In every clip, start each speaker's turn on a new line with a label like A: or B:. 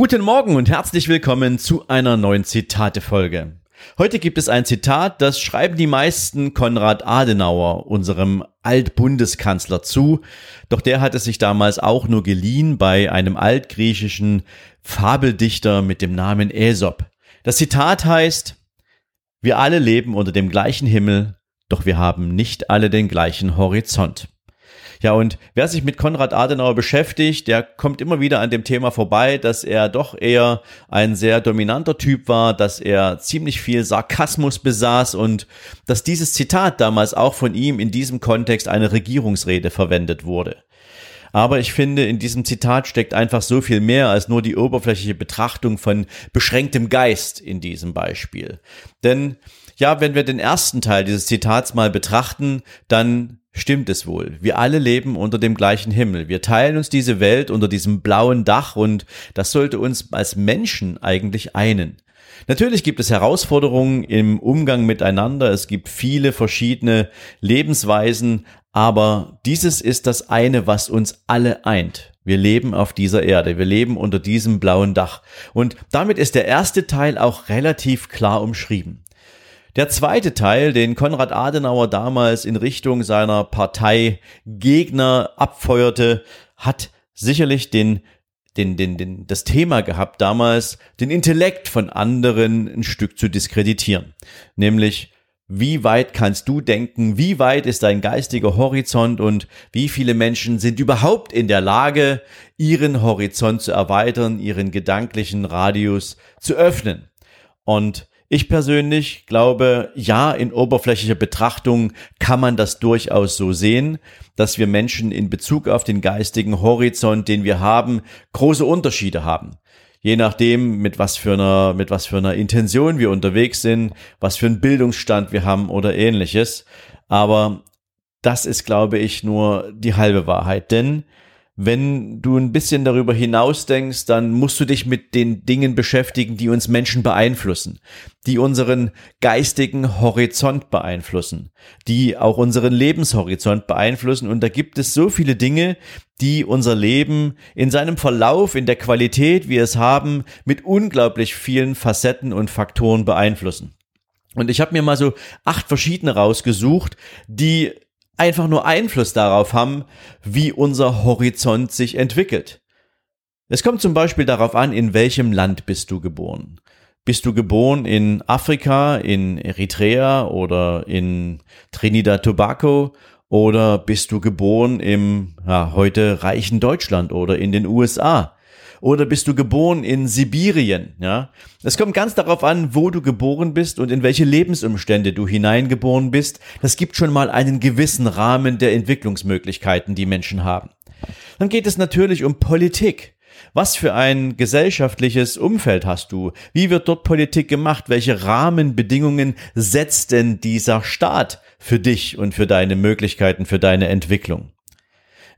A: Guten Morgen und herzlich willkommen zu einer neuen Zitate-Folge. Heute gibt es ein Zitat, das schreiben die meisten Konrad Adenauer, unserem Altbundeskanzler, zu, doch der hat es sich damals auch nur geliehen bei einem altgriechischen Fabeldichter mit dem Namen Aesop. Das Zitat heißt, wir alle leben unter dem gleichen Himmel, doch wir haben nicht alle den gleichen Horizont. Ja, und wer sich mit Konrad Adenauer beschäftigt, der kommt immer wieder an dem Thema vorbei, dass er doch eher ein sehr dominanter Typ war, dass er ziemlich viel Sarkasmus besaß und dass dieses Zitat damals auch von ihm in diesem Kontext eine Regierungsrede verwendet wurde. Aber ich finde, in diesem Zitat steckt einfach so viel mehr als nur die oberflächliche Betrachtung von beschränktem Geist in diesem Beispiel. Denn ja, wenn wir den ersten Teil dieses Zitats mal betrachten, dann stimmt es wohl. Wir alle leben unter dem gleichen Himmel. Wir teilen uns diese Welt unter diesem blauen Dach und das sollte uns als Menschen eigentlich einen. Natürlich gibt es Herausforderungen im Umgang miteinander. Es gibt viele verschiedene Lebensweisen, aber dieses ist das eine, was uns alle eint. Wir leben auf dieser Erde. Wir leben unter diesem blauen Dach. Und damit ist der erste Teil auch relativ klar umschrieben. Der zweite Teil, den Konrad Adenauer damals in Richtung seiner Partei Gegner abfeuerte, hat sicherlich den den, den, den, das Thema gehabt damals, den Intellekt von anderen ein Stück zu diskreditieren. Nämlich, wie weit kannst du denken? Wie weit ist dein geistiger Horizont und wie viele Menschen sind überhaupt in der Lage, ihren Horizont zu erweitern, ihren gedanklichen Radius zu öffnen? Und ich persönlich glaube, ja, in oberflächlicher Betrachtung kann man das durchaus so sehen, dass wir Menschen in Bezug auf den geistigen Horizont, den wir haben, große Unterschiede haben. Je nachdem, mit was für einer, mit was für einer Intention wir unterwegs sind, was für einen Bildungsstand wir haben oder ähnliches. Aber das ist, glaube ich, nur die halbe Wahrheit, denn wenn du ein bisschen darüber hinaus denkst, dann musst du dich mit den Dingen beschäftigen, die uns Menschen beeinflussen, die unseren geistigen Horizont beeinflussen, die auch unseren Lebenshorizont beeinflussen. Und da gibt es so viele Dinge, die unser Leben in seinem Verlauf, in der Qualität, wie wir es haben, mit unglaublich vielen Facetten und Faktoren beeinflussen. Und ich habe mir mal so acht verschiedene rausgesucht, die einfach nur Einfluss darauf haben, wie unser Horizont sich entwickelt. Es kommt zum Beispiel darauf an, in welchem Land bist du geboren. Bist du geboren in Afrika, in Eritrea oder in Trinidad Tobago oder bist du geboren im ja, heute reichen Deutschland oder in den USA? Oder bist du geboren in Sibirien, ja? Es kommt ganz darauf an, wo du geboren bist und in welche Lebensumstände du hineingeboren bist. Das gibt schon mal einen gewissen Rahmen der Entwicklungsmöglichkeiten, die Menschen haben. Dann geht es natürlich um Politik. Was für ein gesellschaftliches Umfeld hast du? Wie wird dort Politik gemacht? Welche Rahmenbedingungen setzt denn dieser Staat für dich und für deine Möglichkeiten, für deine Entwicklung?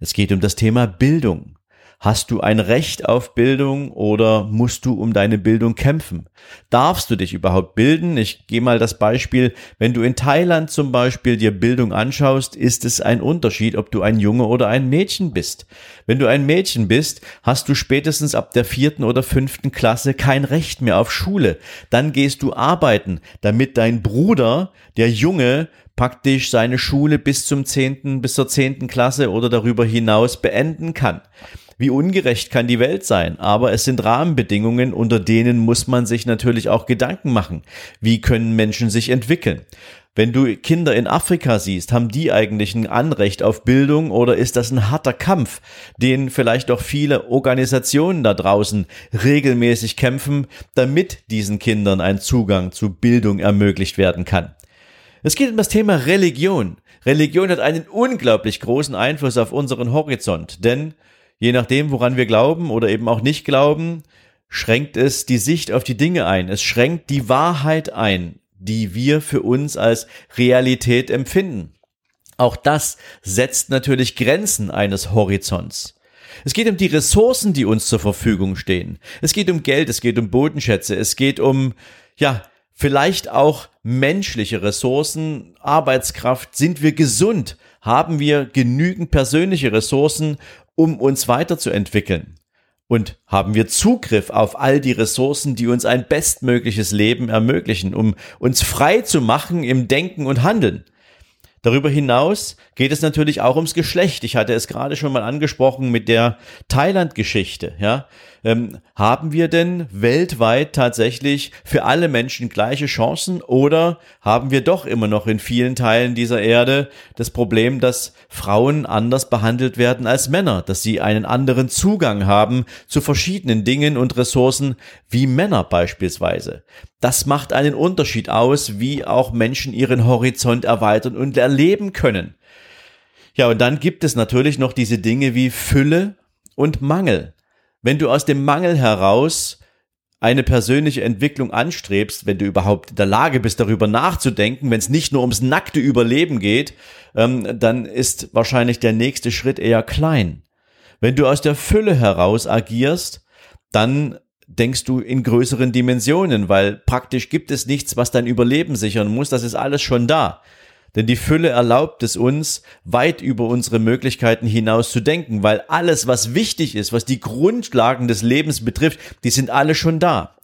A: Es geht um das Thema Bildung. Hast du ein Recht auf Bildung oder musst du um deine Bildung kämpfen? Darfst du dich überhaupt bilden? Ich gehe mal das Beispiel, wenn du in Thailand zum Beispiel dir Bildung anschaust, ist es ein Unterschied, ob du ein Junge oder ein Mädchen bist. Wenn du ein Mädchen bist, hast du spätestens ab der vierten oder fünften Klasse kein Recht mehr auf Schule. Dann gehst du arbeiten, damit dein Bruder, der Junge, praktisch seine Schule bis zum zehnten, bis zur zehnten Klasse oder darüber hinaus beenden kann. Wie ungerecht kann die Welt sein? Aber es sind Rahmenbedingungen, unter denen muss man sich natürlich auch Gedanken machen. Wie können Menschen sich entwickeln? Wenn du Kinder in Afrika siehst, haben die eigentlich ein Anrecht auf Bildung oder ist das ein harter Kampf, den vielleicht auch viele Organisationen da draußen regelmäßig kämpfen, damit diesen Kindern ein Zugang zu Bildung ermöglicht werden kann? Es geht um das Thema Religion. Religion hat einen unglaublich großen Einfluss auf unseren Horizont, denn Je nachdem, woran wir glauben oder eben auch nicht glauben, schränkt es die Sicht auf die Dinge ein. Es schränkt die Wahrheit ein, die wir für uns als Realität empfinden. Auch das setzt natürlich Grenzen eines Horizonts. Es geht um die Ressourcen, die uns zur Verfügung stehen. Es geht um Geld, es geht um Bodenschätze, es geht um, ja, vielleicht auch menschliche Ressourcen, Arbeitskraft. Sind wir gesund? Haben wir genügend persönliche Ressourcen, um uns weiterzuentwickeln? Und haben wir Zugriff auf all die Ressourcen, die uns ein bestmögliches Leben ermöglichen, um uns frei zu machen im Denken und Handeln? Darüber hinaus geht es natürlich auch ums Geschlecht. Ich hatte es gerade schon mal angesprochen mit der Thailand-Geschichte. Ja, ähm, haben wir denn weltweit tatsächlich für alle Menschen gleiche Chancen oder haben wir doch immer noch in vielen Teilen dieser Erde das Problem, dass Frauen anders behandelt werden als Männer, dass sie einen anderen Zugang haben zu verschiedenen Dingen und Ressourcen wie Männer beispielsweise? Das macht einen Unterschied aus, wie auch Menschen ihren Horizont erweitern und erleben können. Ja, und dann gibt es natürlich noch diese Dinge wie Fülle und Mangel. Wenn du aus dem Mangel heraus eine persönliche Entwicklung anstrebst, wenn du überhaupt in der Lage bist, darüber nachzudenken, wenn es nicht nur ums nackte Überleben geht, ähm, dann ist wahrscheinlich der nächste Schritt eher klein. Wenn du aus der Fülle heraus agierst, dann denkst du in größeren Dimensionen, weil praktisch gibt es nichts, was dein Überleben sichern muss, das ist alles schon da. Denn die Fülle erlaubt es uns, weit über unsere Möglichkeiten hinaus zu denken, weil alles, was wichtig ist, was die Grundlagen des Lebens betrifft, die sind alle schon da.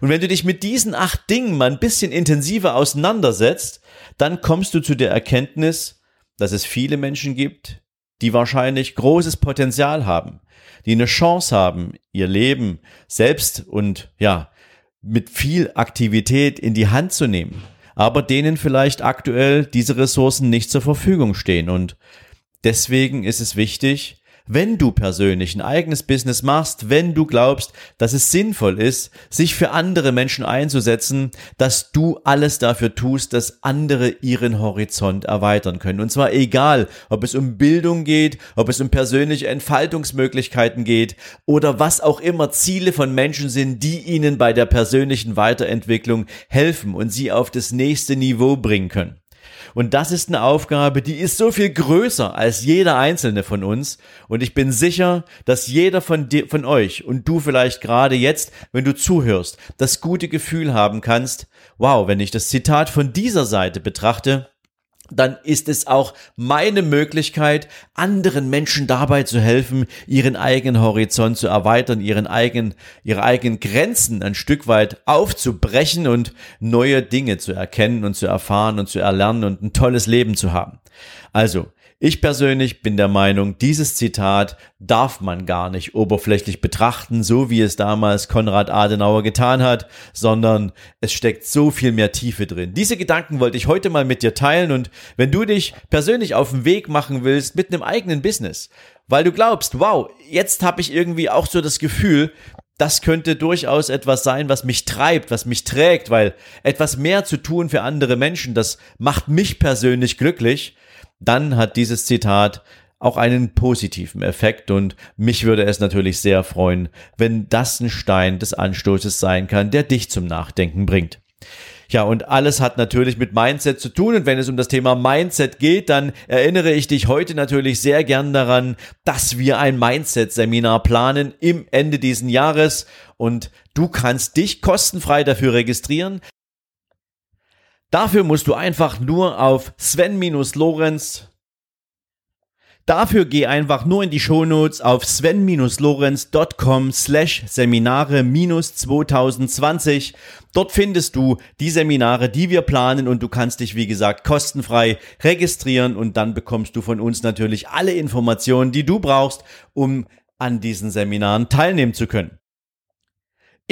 A: Und wenn du dich mit diesen acht Dingen mal ein bisschen intensiver auseinandersetzt, dann kommst du zu der Erkenntnis, dass es viele Menschen gibt, die wahrscheinlich großes Potenzial haben, die eine Chance haben, ihr Leben selbst und ja, mit viel Aktivität in die Hand zu nehmen aber denen vielleicht aktuell diese Ressourcen nicht zur Verfügung stehen. Und deswegen ist es wichtig, wenn du persönlich ein eigenes Business machst, wenn du glaubst, dass es sinnvoll ist, sich für andere Menschen einzusetzen, dass du alles dafür tust, dass andere ihren Horizont erweitern können. Und zwar egal, ob es um Bildung geht, ob es um persönliche Entfaltungsmöglichkeiten geht oder was auch immer Ziele von Menschen sind, die ihnen bei der persönlichen Weiterentwicklung helfen und sie auf das nächste Niveau bringen können. Und das ist eine Aufgabe, die ist so viel größer als jeder einzelne von uns. Und ich bin sicher, dass jeder von, dir, von euch und du vielleicht gerade jetzt, wenn du zuhörst, das gute Gefühl haben kannst, wow, wenn ich das Zitat von dieser Seite betrachte, dann ist es auch meine Möglichkeit, anderen Menschen dabei zu helfen, ihren eigenen Horizont zu erweitern, ihren eigenen, ihre eigenen Grenzen ein Stück weit aufzubrechen und neue Dinge zu erkennen und zu erfahren und zu erlernen und ein tolles Leben zu haben. Also, ich persönlich bin der Meinung, dieses Zitat darf man gar nicht oberflächlich betrachten, so wie es damals Konrad Adenauer getan hat, sondern es steckt so viel mehr Tiefe drin. Diese Gedanken wollte ich heute mal mit dir teilen und wenn du dich persönlich auf den Weg machen willst mit einem eigenen Business, weil du glaubst, wow, jetzt habe ich irgendwie auch so das Gefühl, das könnte durchaus etwas sein, was mich treibt, was mich trägt, weil etwas mehr zu tun für andere Menschen, das macht mich persönlich glücklich dann hat dieses Zitat auch einen positiven Effekt und mich würde es natürlich sehr freuen, wenn das ein Stein des Anstoßes sein kann, der dich zum Nachdenken bringt. Ja, und alles hat natürlich mit Mindset zu tun. Und wenn es um das Thema Mindset geht, dann erinnere ich dich heute natürlich sehr gern daran, dass wir ein Mindset-Seminar planen im Ende diesen Jahres. Und du kannst dich kostenfrei dafür registrieren. Dafür musst du einfach nur auf Sven-Lorenz Dafür geh einfach nur in die Shownotes auf sven-lorenz.com slash Seminare minus 2020. Dort findest du die Seminare, die wir planen und du kannst dich, wie gesagt, kostenfrei registrieren und dann bekommst du von uns natürlich alle Informationen, die du brauchst, um an diesen Seminaren teilnehmen zu können.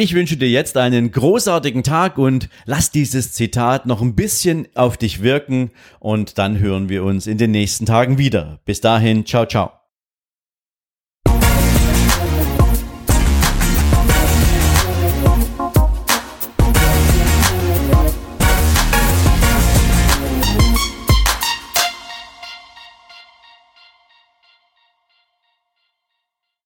A: Ich wünsche dir jetzt einen großartigen Tag und lass dieses Zitat noch ein bisschen auf dich wirken und dann hören wir uns in den nächsten Tagen wieder. Bis dahin, ciao, ciao.